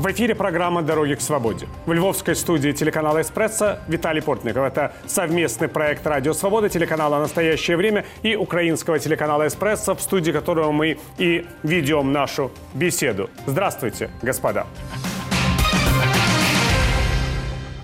В эфире программа «Дороги к свободе». В львовской студии телеканала «Эспрессо» Виталий Портников. Это совместный проект «Радио Свобода», телеканала «Настоящее время» и украинского телеканала «Эспрессо», в студии которого мы и ведем нашу беседу. Здравствуйте, господа.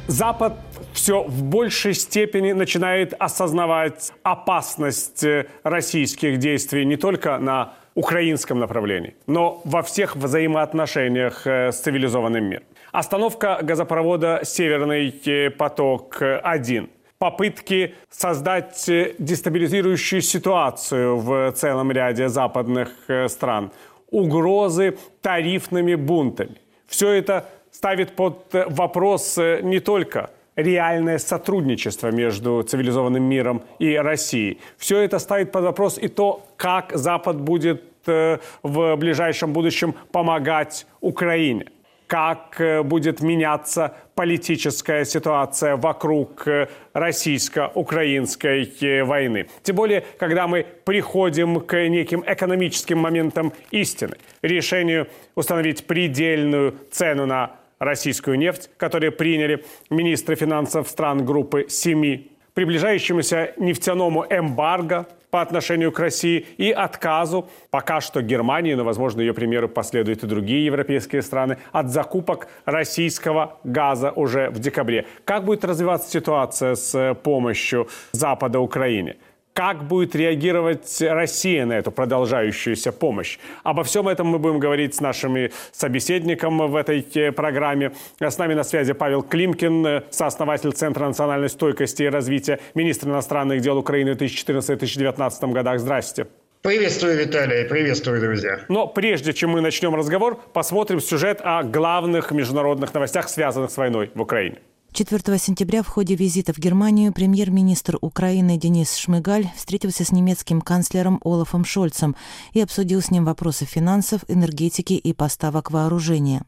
Запад все в большей степени начинает осознавать опасность э, российских действий не только на украинском направлении, но во всех взаимоотношениях э, с цивилизованным миром. Остановка газопровода «Северный э, поток-1» попытки создать дестабилизирующую ситуацию в целом ряде западных стран, угрозы тарифными бунтами. Все это ставит под вопрос не только реальное сотрудничество между цивилизованным миром и Россией. Все это ставит под вопрос и то, как Запад будет э, в ближайшем будущем помогать Украине как э, будет меняться политическая ситуация вокруг э, российско-украинской войны. Тем более, когда мы приходим к неким экономическим моментам истины, решению установить предельную цену на российскую нефть, которые приняли министры финансов стран группы семи, приближающемуся нефтяному эмбарго по отношению к России и отказу, пока что Германии, но, возможно, ее примеру последуют и другие европейские страны, от закупок российского газа уже в декабре. Как будет развиваться ситуация с помощью Запада Украине? Как будет реагировать Россия на эту продолжающуюся помощь? Обо всем этом мы будем говорить с нашими собеседником в этой э, программе. С нами на связи Павел Климкин, э, сооснователь Центра национальной стойкости и развития, министр иностранных дел Украины в 2014-2019 годах. Здравствуйте. Приветствую, Виталий, приветствую, друзья. Но прежде чем мы начнем разговор, посмотрим сюжет о главных международных новостях, связанных с войной в Украине. 4 сентября в ходе визита в Германию премьер-министр Украины Денис Шмыгаль встретился с немецким канцлером Олафом Шольцем и обсудил с ним вопросы финансов, энергетики и поставок вооружения.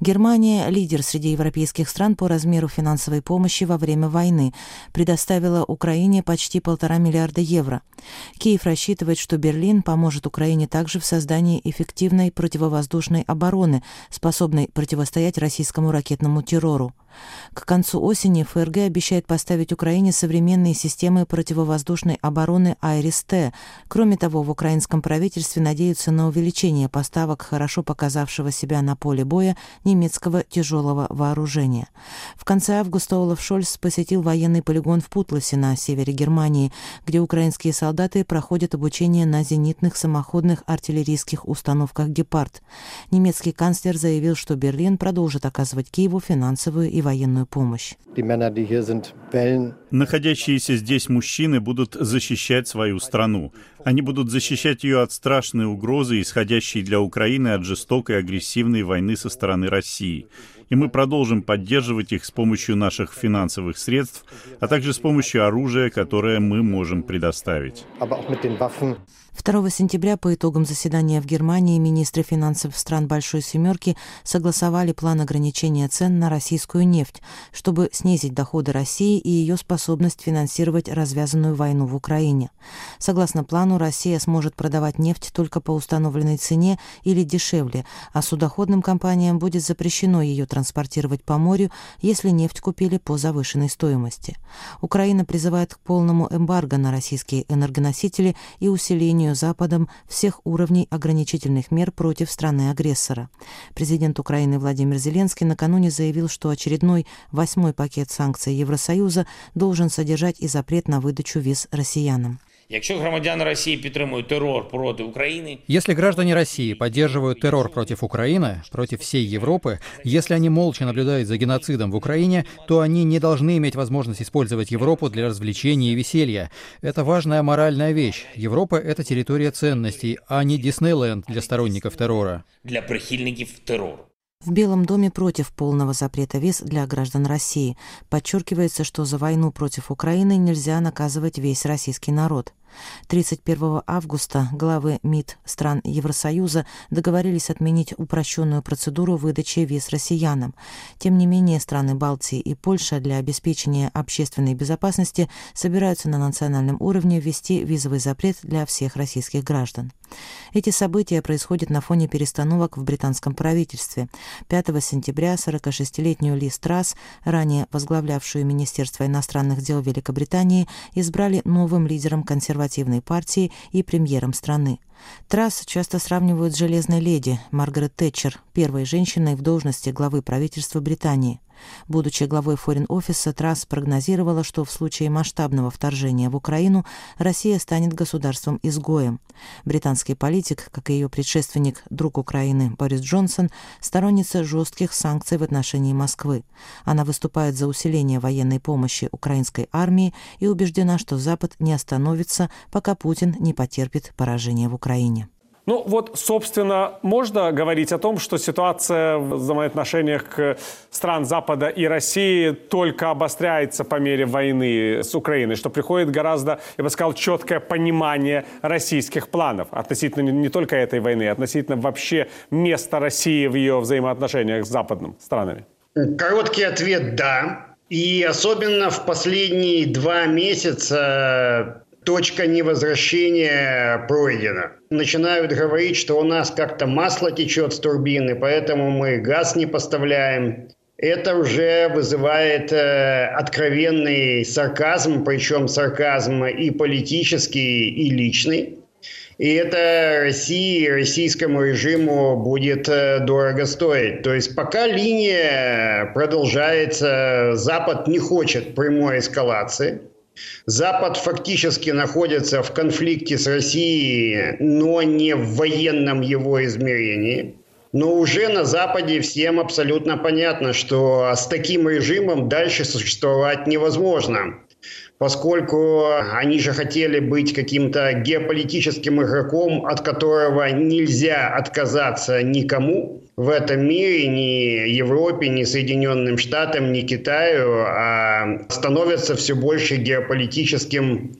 Германия, лидер среди европейских стран по размеру финансовой помощи во время войны, предоставила Украине почти полтора миллиарда евро. Киев рассчитывает, что Берлин поможет Украине также в создании эффективной противовоздушной обороны, способной противостоять российскому ракетному террору. К концу осени ФРГ обещает поставить Украине современные системы противовоздушной обороны «Айрис-Т». Кроме того, в украинском правительстве надеются на увеличение поставок хорошо показавшего себя на поле боя немецкого тяжелого вооружения. В конце августа Олаф Шольц посетил военный полигон в Путласе на севере Германии, где украинские солдаты проходят обучение на зенитных самоходных артиллерийских установках «Гепард». Немецкий канцлер заявил, что Берлин продолжит оказывать Киеву финансовую и и военную помощь. Находящиеся здесь мужчины будут защищать свою страну. Они будут защищать ее от страшной угрозы, исходящей для Украины от жестокой агрессивной войны со стороны России. И мы продолжим поддерживать их с помощью наших финансовых средств, а также с помощью оружия, которое мы можем предоставить. 2 сентября по итогам заседания в Германии министры финансов стран Большой Семерки согласовали план ограничения цен на российскую нефть, чтобы снизить доходы России и ее способность финансировать развязанную войну в Украине. Согласно плану, Россия сможет продавать нефть только по установленной цене или дешевле, а судоходным компаниям будет запрещено ее транспортировать по морю, если нефть купили по завышенной стоимости. Украина призывает к полному эмбарго на российские энергоносители и усилению введению Западом всех уровней ограничительных мер против страны-агрессора. Президент Украины Владимир Зеленский накануне заявил, что очередной восьмой пакет санкций Евросоюза должен содержать и запрет на выдачу виз россиянам. Якщо громадяни Росії підтримують террор проти України, если граждане России поддерживают террор против Украины, против всей Европы, если они молча наблюдают за геноцидом в Украине, то они не должны иметь возможность использовать Европу для развлечений и веселья. Это важная моральная вещь. Европа — это территория ценностей, а не Диснейленд для сторонников террора. Для прихильников террора. В Белом доме против полного запрета виз для граждан России. Подчеркивается, что за войну против Украины нельзя наказывать весь российский народ. 31 августа главы МИД стран Евросоюза договорились отменить упрощенную процедуру выдачи виз россиянам. Тем не менее, страны Балтии и Польша для обеспечения общественной безопасности собираются на национальном уровне ввести визовый запрет для всех российских граждан. Эти события происходят на фоне перестановок в британском правительстве. 5 сентября 46-летнюю Ли Страс, ранее возглавлявшую Министерство иностранных дел Великобритании, избрали новым лидером консервативной партии и премьером страны. Трасс часто сравнивают с «железной леди» Маргарет Тэтчер, первой женщиной в должности главы правительства Британии. Будучи главой форин-офиса, Трасс прогнозировала, что в случае масштабного вторжения в Украину Россия станет государством-изгоем. Британский политик, как и ее предшественник, друг Украины Борис Джонсон, сторонница жестких санкций в отношении Москвы. Она выступает за усиление военной помощи украинской армии и убеждена, что Запад не остановится, пока Путин не потерпит поражение в Украине. Украине. Ну вот, собственно, можно говорить о том, что ситуация в взаимоотношениях стран Запада и России только обостряется по мере войны с Украиной, что приходит гораздо, я бы сказал, четкое понимание российских планов относительно не только этой войны, а относительно вообще места России в ее взаимоотношениях с западными странами. Короткий ответ – да. И особенно в последние два месяца точка невозвращения пройдена. Начинают говорить, что у нас как-то масло течет с турбины, поэтому мы газ не поставляем. Это уже вызывает э, откровенный сарказм, причем сарказм и политический, и личный. И это России, российскому режиму будет э, дорого стоить. То есть пока линия продолжается, Запад не хочет прямой эскалации – Запад фактически находится в конфликте с Россией, но не в военном его измерении. Но уже на Западе всем абсолютно понятно, что с таким режимом дальше существовать невозможно поскольку они же хотели быть каким-то геополитическим игроком, от которого нельзя отказаться никому в этом мире, ни Европе, ни Соединенным Штатам, ни Китаю, а становятся все больше геополитическим,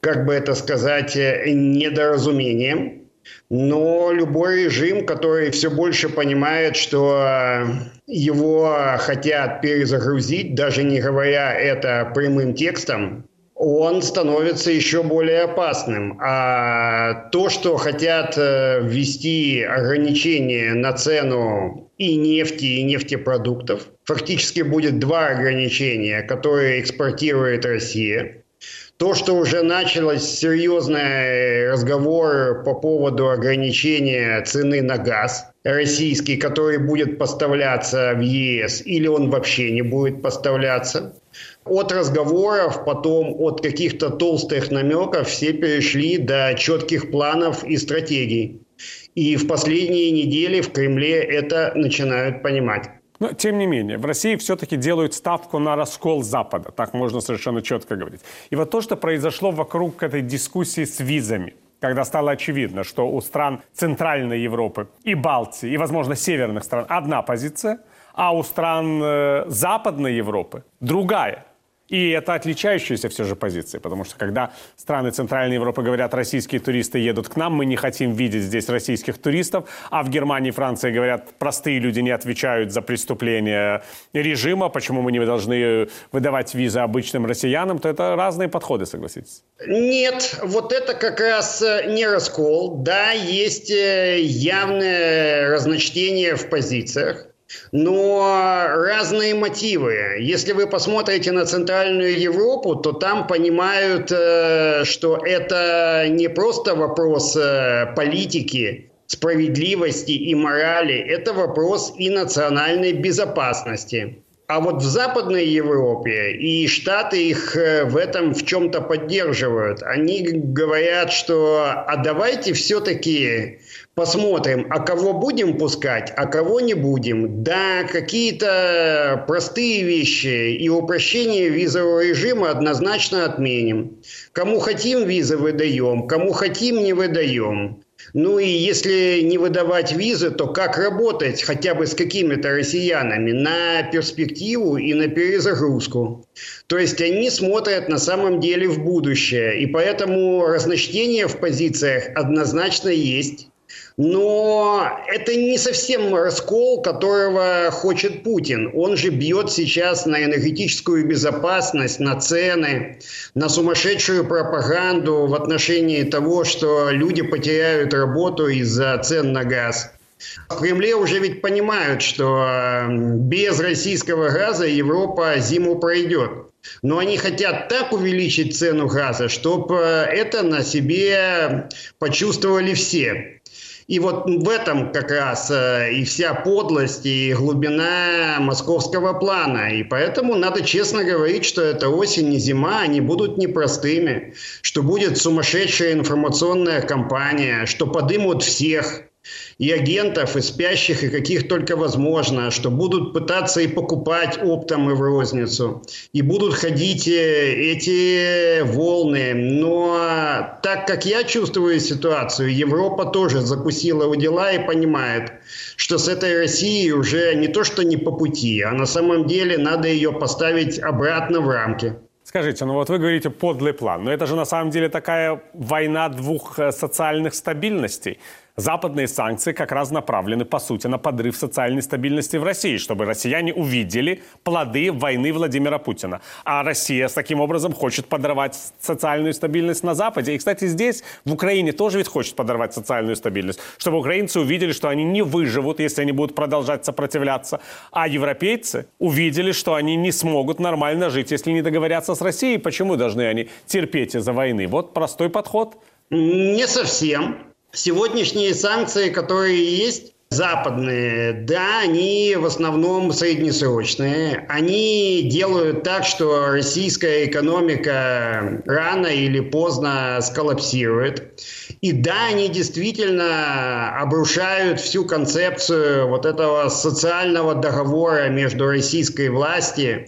как бы это сказать, недоразумением. Но любой режим, который все больше понимает, что его хотят перезагрузить, даже не говоря это прямым текстом, он становится еще более опасным. А то, что хотят э, ввести ограничения на цену и нефти, и нефтепродуктов, фактически будет два ограничения, которые экспортирует Россия. То, что уже началось серьезный разговор по поводу ограничения цены на газ российский, который будет поставляться в ЕС, или он вообще не будет поставляться. От разговоров, потом от каких-то толстых намеков все перешли до четких планов и стратегий. И в последние недели в Кремле это начинают понимать. Но, тем не менее, в России все-таки делают ставку на раскол Запада. Так можно совершенно четко говорить. И вот то, что произошло вокруг этой дискуссии с визами, когда стало очевидно, что у стран Центральной Европы и Балтии, и, возможно, северных стран одна позиция, а у стран э, Западной Европы другая – и это отличающаяся все же позиция, потому что когда страны Центральной Европы говорят, российские туристы едут к нам, мы не хотим видеть здесь российских туристов, а в Германии и Франции говорят, простые люди не отвечают за преступления режима, почему мы не должны выдавать визы обычным россиянам, то это разные подходы, согласитесь? Нет, вот это как раз э, не раскол. Да, есть э, явное разночтение в позициях. Но разные мотивы. Если вы посмотрите на Центральную Европу, то там понимают, э, что это не просто вопрос э, политики, справедливости и морали, это вопрос и национальной безопасности. А вот в Западной Европе и Штаты их э, в этом в чем-то поддерживают. Они говорят, что а давайте все-таки посмотрим, а кого будем пускать, а кого не будем. Да, какие-то простые вещи и упрощение визового режима однозначно отменим. Кому хотим визы выдаем, кому хотим не выдаем. Ну и если не выдавать визы, то как работать хотя бы с какими-то россиянами на перспективу и на перезагрузку? То есть они смотрят на самом деле в будущее. И поэтому разночтение в позициях однозначно есть. Но это не совсем раскол, которого хочет Путин. Он же бьет сейчас на энергетическую безопасность, на цены, на сумасшедшую пропаганду в отношении того, что люди потеряют работу из-за цен на газ. В Кремле уже ведь понимают, что без российского газа Европа зиму пройдет. Но они хотят так увеличить цену газа, чтобы это на себе почувствовали все. И вот в этом как раз э, и вся подлость и глубина московского плана. И поэтому надо честно говорить, что это осень и зима, они будут непростыми, что будет сумасшедшая информационная кампания, что подымут всех, и агентов, и спящих, и каких только возможно, что будут пытаться и покупать оптом и в розницу, и будут ходить э, эти волны. Но так как я чувствую ситуацию, Европа тоже закусила у дела и понимает, что с этой Россией уже не то что не по пути, а на самом деле надо ее поставить обратно в рамки. Скажите, ну вот вы говорите подлый план, но это же на самом деле такая война двух э, социальных стабильностей. Западные санкции как раз направлены, по сути, на подрыв социальной стабильности в России, чтобы россияне увидели плоды войны Владимира Путина. А Россия с таким образом хочет подорвать социальную стабильность на Западе. И, кстати, здесь, в Украине, тоже ведь хочет подорвать социальную стабильность, чтобы украинцы увидели, что они не выживут, если они будут продолжать сопротивляться. А европейцы увидели, что они не смогут нормально жить, если не договорятся с Россией. Почему должны они терпеть из-за войны? Вот простой подход. Не совсем. Сегодняшние санкции, которые есть, западные, да, они в основном среднесрочные. Они делают так, что российская экономика рано или поздно сколлапсирует. И да, они действительно обрушают всю концепцию вот этого социального договора между российской властью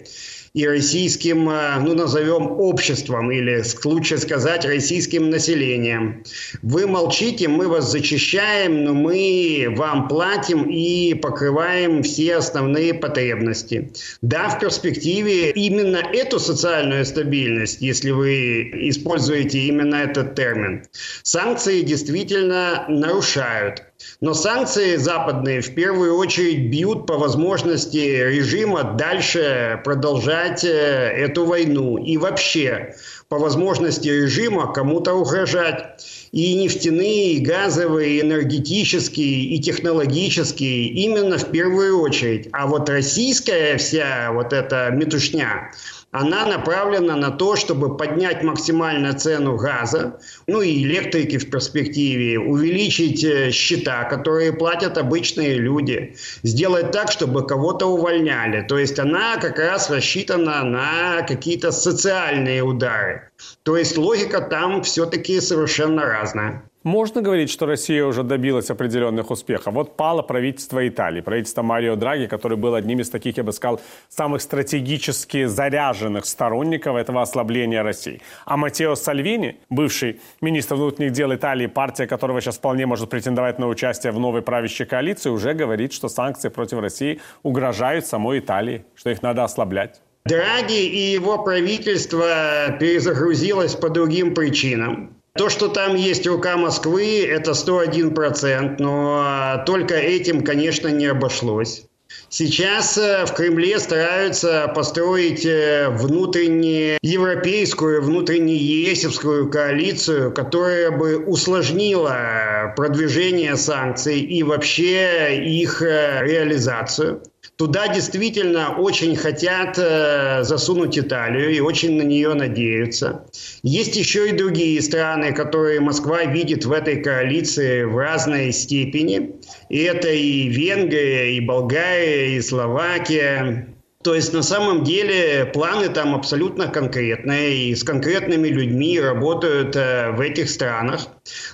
и российским, э, ну, назовем, обществом, или лучше сказать, российским населением. Вы молчите, мы вас зачищаем, но мы вам платим и покрываем все основные потребности. Да, в перспективе именно эту социальную стабильность, если вы используете именно этот термин, санкции действительно нарушают. Но санкции западные в первую очередь бьют по возможности режима дальше продолжать э, эту войну и вообще по возможности режима кому-то угрожать. И нефтяные, и газовые, и энергетические, и технологические именно в первую очередь. А вот российская вся вот эта метушня, она направлена на то, чтобы поднять максимально цену газа, ну и электрики в перспективе, увеличить э, счета, которые платят обычные люди, сделать так, чтобы кого-то увольняли. То есть она как раз рассчитана на какие-то социальные удары. То есть логика там все-таки совершенно разная. Можно говорить, что Россия уже добилась определенных успехов. Вот пало правительство Италии, правительство Марио Драги, который был одним из таких, я бы сказал, самых стратегически заряженных сторонников этого ослабления России. А Матео Сальвини, бывший министр внутренних дел Италии, партия которого сейчас вполне может претендовать на участие в новой правящей коалиции, уже говорит, что санкции против России угрожают самой Италии, что их надо ослаблять. Драги и его правительство перезагрузилось по другим причинам. То, что там есть рука Москвы, это 101%, но только этим, конечно, не обошлось. Сейчас э, в Кремле стараются построить э, внутренне европейскую, внутренне ЕСевскую коалицию, которая бы усложнила продвижение санкций и вообще их э, реализацию. Туда действительно очень хотят э, засунуть Италию и очень на нее надеются. Есть еще и другие страны, которые Москва видит в этой коалиции в разной степени. И это и Венгрия, и Болгария, и Словакия. То есть на самом деле планы там абсолютно конкретные и с конкретными людьми работают э, в этих странах.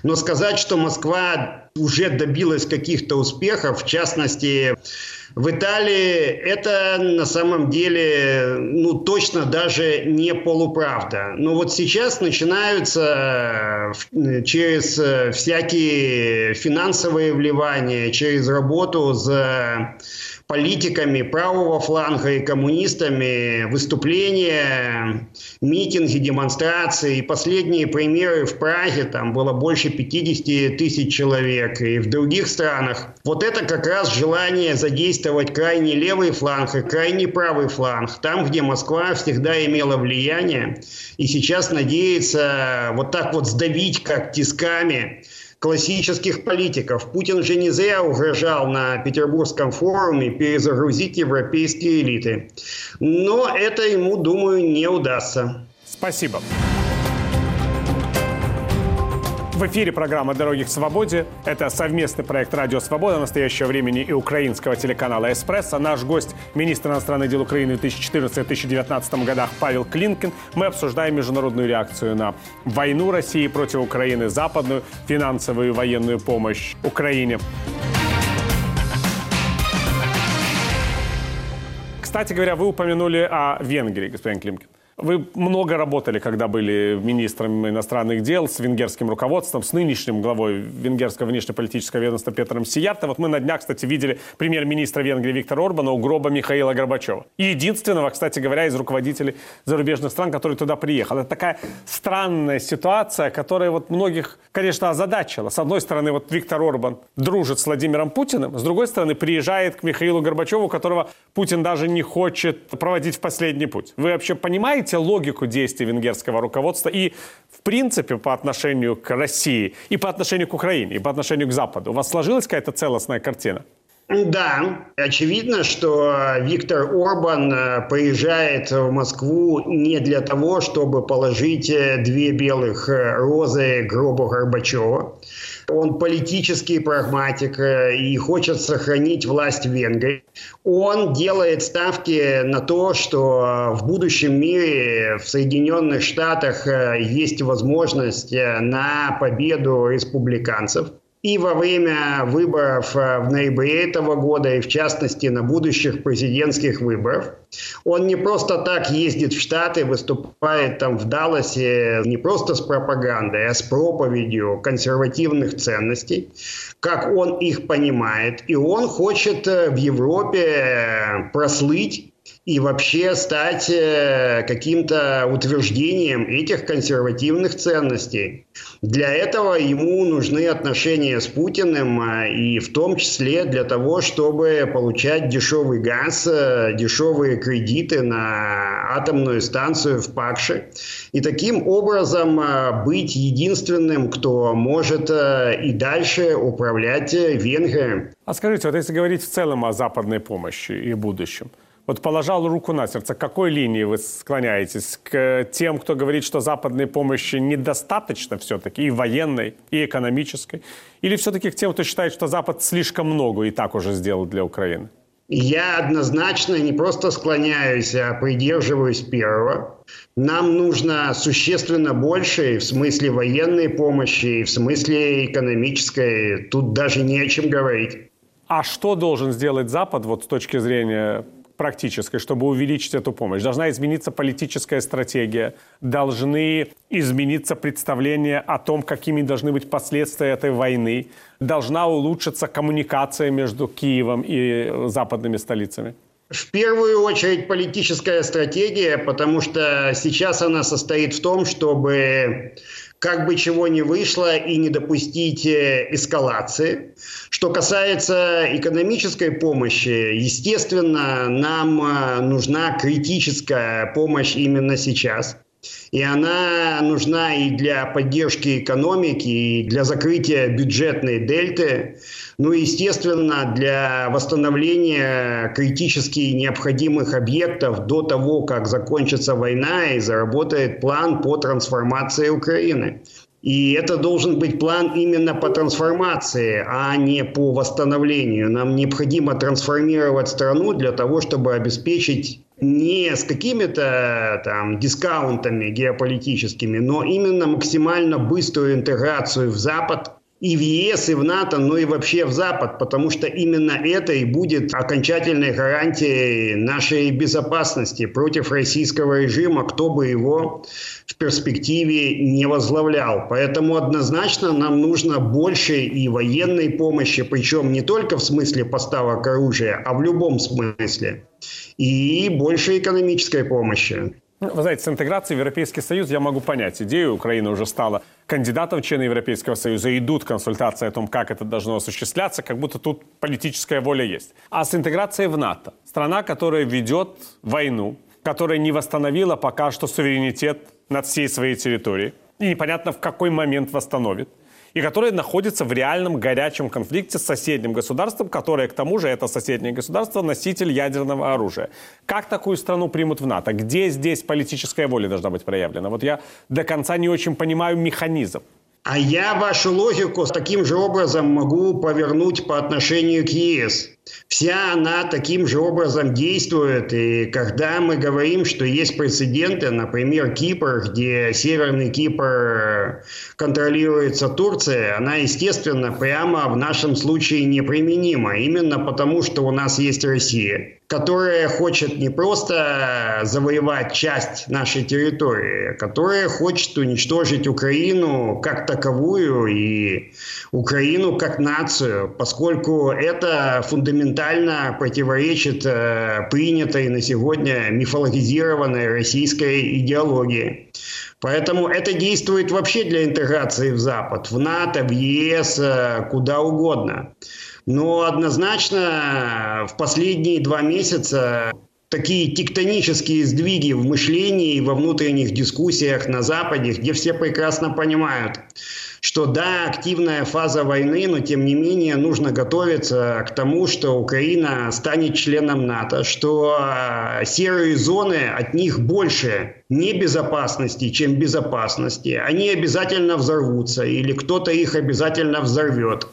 Но сказать, что Москва уже добилась каких-то успехов, в частности, В Италии это на самом деле, ну, точно даже не полуправда. Но вот сейчас начинаются э, через э, всякие финансовые вливания, через работу за политиками правого фланга и коммунистами выступления, митинги, демонстрации. И последние примеры в Праге, там было больше 50 тысяч человек. И в других странах. Вот это как раз желание задействовать крайне левый фланг и крайне правый фланг. Там, где Москва всегда имела влияние. И сейчас надеется вот так вот сдавить как тисками классических политиков. Путин же не зря угрожал на Петербургском форуме перезагрузить европейские элиты. Но это ему, думаю, не удастся. Спасибо. В эфире программа «Дороги к свободе». Это совместный проект «Радио Свобода» настоящего времени и украинского телеканала «Эспрессо». Наш гость – министр иностранных дел Украины в 2014-2019 годах Павел Клинкин. Мы обсуждаем международную реакцию на войну России против Украины, западную финансовую и военную помощь Украине. Кстати говоря, вы упомянули о Венгрии, господин Климкин. Вы много работали, когда были министром иностранных дел с венгерским руководством, с нынешним главой венгерского внешнеполитического ведомства Петром Сиярто. Вот мы на днях, кстати, видели премьер-министра Венгрии Виктора Орбана у гроба Михаила Горбачева. И единственного, кстати говоря, из руководителей зарубежных стран, который туда приехал. Это такая странная ситуация, которая вот многих, конечно, озадачила. С одной стороны, вот Виктор Орбан дружит с Владимиром Путиным, с другой стороны, приезжает к Михаилу Горбачеву, которого Путин даже не хочет проводить в последний путь. Вы вообще понимаете, понимаете логику действий венгерского руководства и, в принципе, по отношению к России, и по отношению к Украине, и по отношению к Западу? У вас сложилась какая-то целостная картина? Да, очевидно, что Виктор Орбан э, приезжает в Москву не для того, чтобы положить э, две белых э, розы гробу Горбачева. Он политический прагматик и хочет сохранить власть в Венгрии. Он делает ставки на то, что в будущем мире в Соединенных Штатах есть возможность на победу республиканцев и во время выборов э, в ноябре этого года, и в частности на будущих президентских выборах. Он не просто так ездит в Штаты, выступает там в Далласе не просто с пропагандой, а с проповедью консервативных ценностей, как он их понимает. И он хочет э, в Европе прослыть и вообще стать э, каким-то утверждением этих консервативных ценностей. Для этого ему нужны отношения с Путиным, а, и в том числе для того, чтобы получать дешевый газ, э, дешевые кредиты на атомную станцию в Пакше. И таким образом э, быть единственным, кто может и дальше управлять Венгрией. А скажите, вот если говорить в целом о западной помощи и будущем – вот положал руку на сердце, к какой линии вы склоняетесь? К тем, кто говорит, что западной помощи недостаточно все-таки, и военной, и экономической? Или все-таки к тем, кто считает, что Запад слишком много и так уже сделал для Украины? Я однозначно не просто склоняюсь, а придерживаюсь первого. Нам нужно существенно больше в смысле военной помощи, и в смысле экономической. Тут даже не о чем говорить. А что должен сделать Запад вот с точки зрения практической, чтобы увеличить эту помощь. Должна измениться политическая стратегия, должны измениться представления о том, какими должны быть последствия этой войны, должна улучшиться коммуникация между Киевом и западными столицами. В первую очередь политическая стратегия, потому что сейчас она состоит в том, чтобы как бы чего ни вышло и не допустить э, эскалации. Что касается экономической помощи, естественно, нам э, нужна критическая помощь именно сейчас. И она нужна и для поддержки экономики, и для закрытия бюджетной дельты, ну и, естественно, для восстановления критически необходимых объектов до того, как закончится война и заработает план по трансформации Украины. И это должен быть план именно по трансформации, а не по восстановлению. Нам необходимо трансформировать страну для того, чтобы обеспечить не с какими-то там дискаунтами геополитическими, но именно максимально быструю интеграцию в Запад и в ЕС, и в НАТО, но и вообще в Запад, потому что именно это и будет окончательной гарантией нашей безопасности против российского режима, кто бы его в перспективе не возглавлял. Поэтому однозначно нам нужно больше и военной помощи, причем не только в смысле поставок оружия, а в любом смысле. И больше экономической помощи. Ну, вы знаете, с интеграцией в Европейский Союз я могу понять. Идею Украины уже стала кандидатом в члены Европейского Союза. Идут консультации о том, как это должно осуществляться, как будто тут политическая воля есть. А с интеграцией в НАТО. Страна, которая ведет войну, которая не восстановила пока что суверенитет над всей своей территорией. И непонятно, в какой момент восстановит и которая находится в реальном горячем конфликте с соседним государством, которое, к тому же, это соседнее государство, носитель ядерного оружия. Как такую страну примут в НАТО? Где здесь политическая воля должна быть проявлена? Вот я до конца не очень понимаю механизм. А я вашу логику таким же образом могу повернуть по отношению к ЕС. Вся она таким же образом действует. И когда мы говорим, что есть прецеденты, например, Кипр, где Северный Кипр контролируется Турцией, она, естественно, прямо в нашем случае неприменима. Именно потому, что у нас есть Россия которая хочет не просто завоевать часть нашей территории, которая хочет уничтожить Украину как таковую и Украину как нацию, поскольку это фундаментально противоречит э, принятой на сегодня мифологизированной российской идеологии. Поэтому это действует вообще для интеграции в Запад, в НАТО, в ЕС, э, куда угодно. Но однозначно в последние два месяца такие тектонические сдвиги в мышлении и во внутренних дискуссиях на Западе, где все прекрасно понимают, что да, активная фаза войны, но тем не менее нужно готовиться к тому, что Украина станет членом НАТО, что а, серые зоны от них больше небезопасности, чем безопасности. Они обязательно взорвутся или кто-то их обязательно взорвет.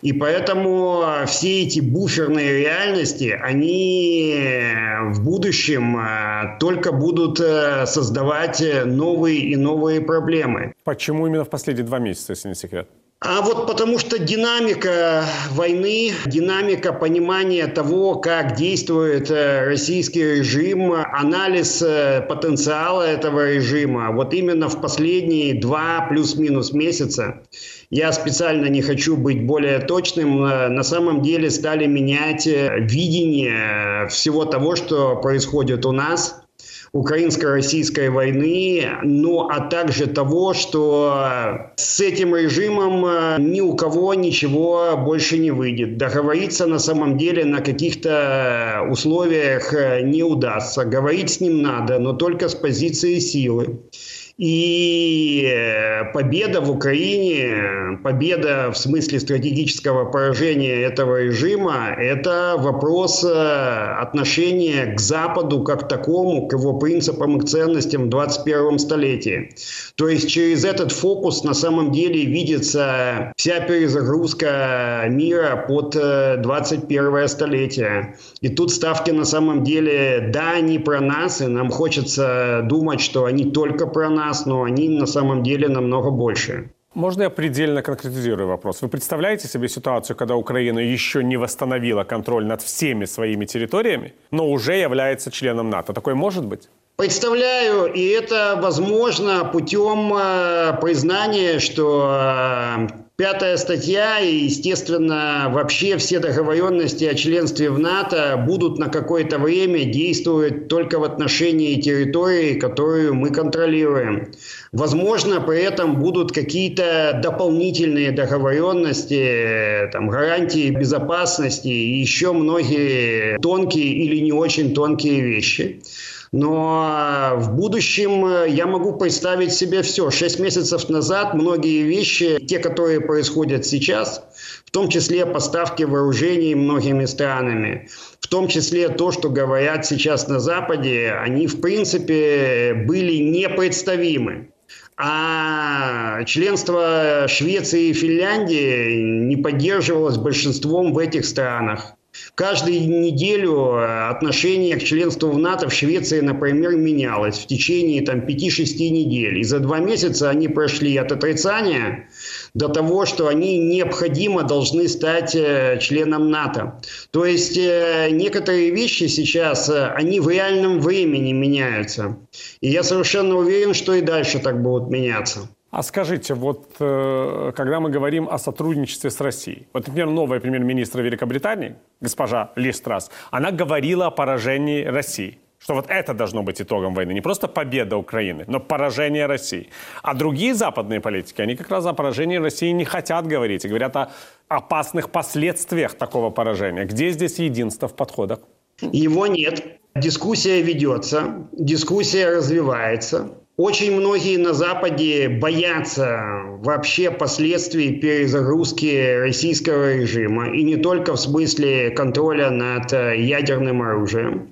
И поэтому а, все эти буферные реальности, они э, в будущем а, только будут э, создавать новые и новые проблемы. Почему именно в последние два месяца, если не секрет? А вот потому что динамика войны, динамика понимания того, как действует э, российский режим, анализ потенциала этого режима, вот именно в последние два плюс-минус месяца я специально не хочу быть более точным, э, на самом деле стали менять э, видение всего того, что происходит у нас, украинско-российской войны, ну а также того, что с этим режимом э, ни у кого ничего больше не выйдет. Договориться на самом деле на каких-то условиях не удастся. Говорить с ним надо, но только с позиции силы. И э, победа в Украине, победа в смысле стратегического поражения этого режима, это вопрос э, отношения к Западу как такому, к его принципам и ценностям в 21 столетии. То есть через этот фокус на самом деле видится вся перезагрузка мира под 21 э, столетие. И тут ставки на самом деле, да, они про нас, и нам хочется думать, что они только про нас, нас, но они на самом деле намного больше. Можно я предельно конкретизирую вопрос? Вы представляете себе ситуацию, когда Украина еще не восстановила контроль над всеми своими территориями, но уже является членом НАТО? Такое может быть? Представляю, и это возможно путем э, признания, что э, пятая статья и, естественно, вообще все договоренности о членстве в НАТО будут на какое-то время действовать только в отношении территории, которую мы контролируем. Возможно, при этом будут какие-то дополнительные договоренности, там, гарантии безопасности и еще многие тонкие или не очень тонкие вещи. Но а, в будущем э, я могу представить себе все. Шесть месяцев назад многие вещи, те, которые происходят сейчас, в том числе поставки вооружений многими странами, в том числе то, что говорят сейчас на Западе, они в принципе были непредставимы. А членство Швеции и Финляндии не поддерживалось большинством в этих странах. Каждую неделю э, отношение к членству в НАТО в Швеции, например, менялось в течение там, 5-6 недель. И за два месяца они прошли от отрицания до того, что они необходимо должны стать э, членом НАТО. То есть э, некоторые вещи сейчас, они в реальном времени меняются. И я совершенно уверен, что и дальше так будут меняться. А скажите, вот когда мы говорим о сотрудничестве с Россией, вот, например, новая премьер-министр Великобритании, госпожа Ли Страс, она говорила о поражении России что вот это должно быть итогом войны. Не просто победа Украины, но поражение России. А другие западные политики, они как раз о поражении России не хотят говорить. И говорят о опасных последствиях такого поражения. Где здесь единство в подходах? Его нет. Дискуссия ведется, дискуссия развивается. Очень многие на Западе боятся вообще последствий перезагрузки российского режима. И не только в смысле контроля над ядерным оружием.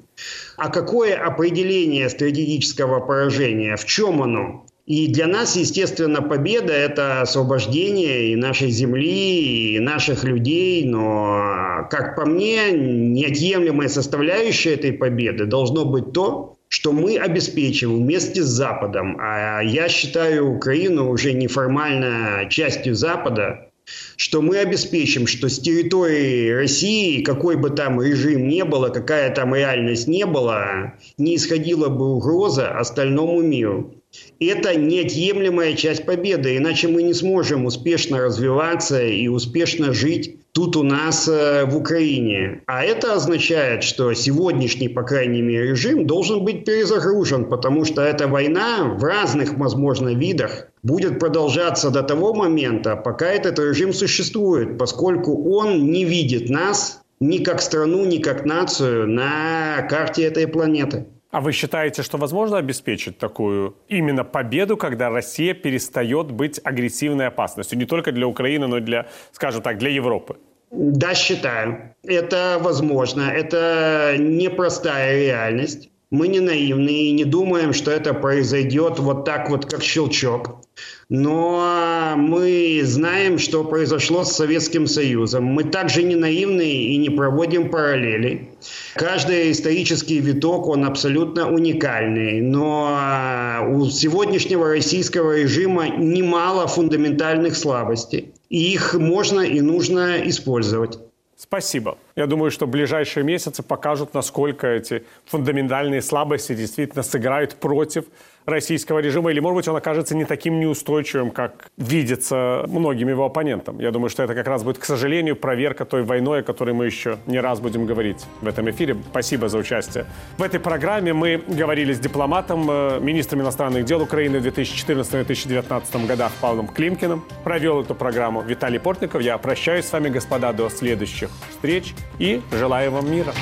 А какое определение стратегического поражения? В чем оно? И для нас, естественно, победа – это освобождение и нашей земли, и наших людей. Но, как по мне, неотъемлемая составляющая этой победы должно быть то, что мы обеспечим вместе с Западом. А я считаю Украину уже неформально частью Запада, что мы обеспечим, что с территории России, какой бы там режим не было, какая там реальность не была, не исходила бы угроза остальному миру. Это неотъемлемая часть победы, иначе мы не сможем успешно развиваться и успешно жить тут у нас э, в Украине. А это означает, что сегодняшний, по крайней мере, режим должен быть перезагружен, потому что эта война в разных, возможно, видах будет продолжаться до того момента, пока этот режим существует, поскольку он не видит нас ни как страну, ни как нацию на карте этой планеты. А вы считаете, что возможно обеспечить такую именно победу, когда Россия перестает быть агрессивной опасностью не только для Украины, но и для, скажем так, для Европы? Да, считаю. Это возможно. Это непростая реальность. Мы не наивны и не думаем, что это произойдет вот так вот, как щелчок. Но мы знаем, что произошло с Советским Союзом. Мы также не наивны и не проводим параллели. Каждый исторический виток, он абсолютно уникальный. Но у сегодняшнего российского режима немало фундаментальных слабостей. И их можно и нужно использовать. Спасибо. Я думаю, что ближайшие месяцы покажут, насколько эти фундаментальные слабости действительно сыграют против российского режима, или, может быть, он окажется не таким неустойчивым, как видится многим его оппонентам. Я думаю, что это как раз будет, к сожалению, проверка той войной, о которой мы еще не раз будем говорить в этом эфире. Спасибо за участие. В этой программе мы говорили с дипломатом, э, министром иностранных дел Украины в 2014-2019 годах Павлом Климкиным. Провел эту программу Виталий Портников. Я прощаюсь с вами, господа, до следующих встреч и желаю вам мира.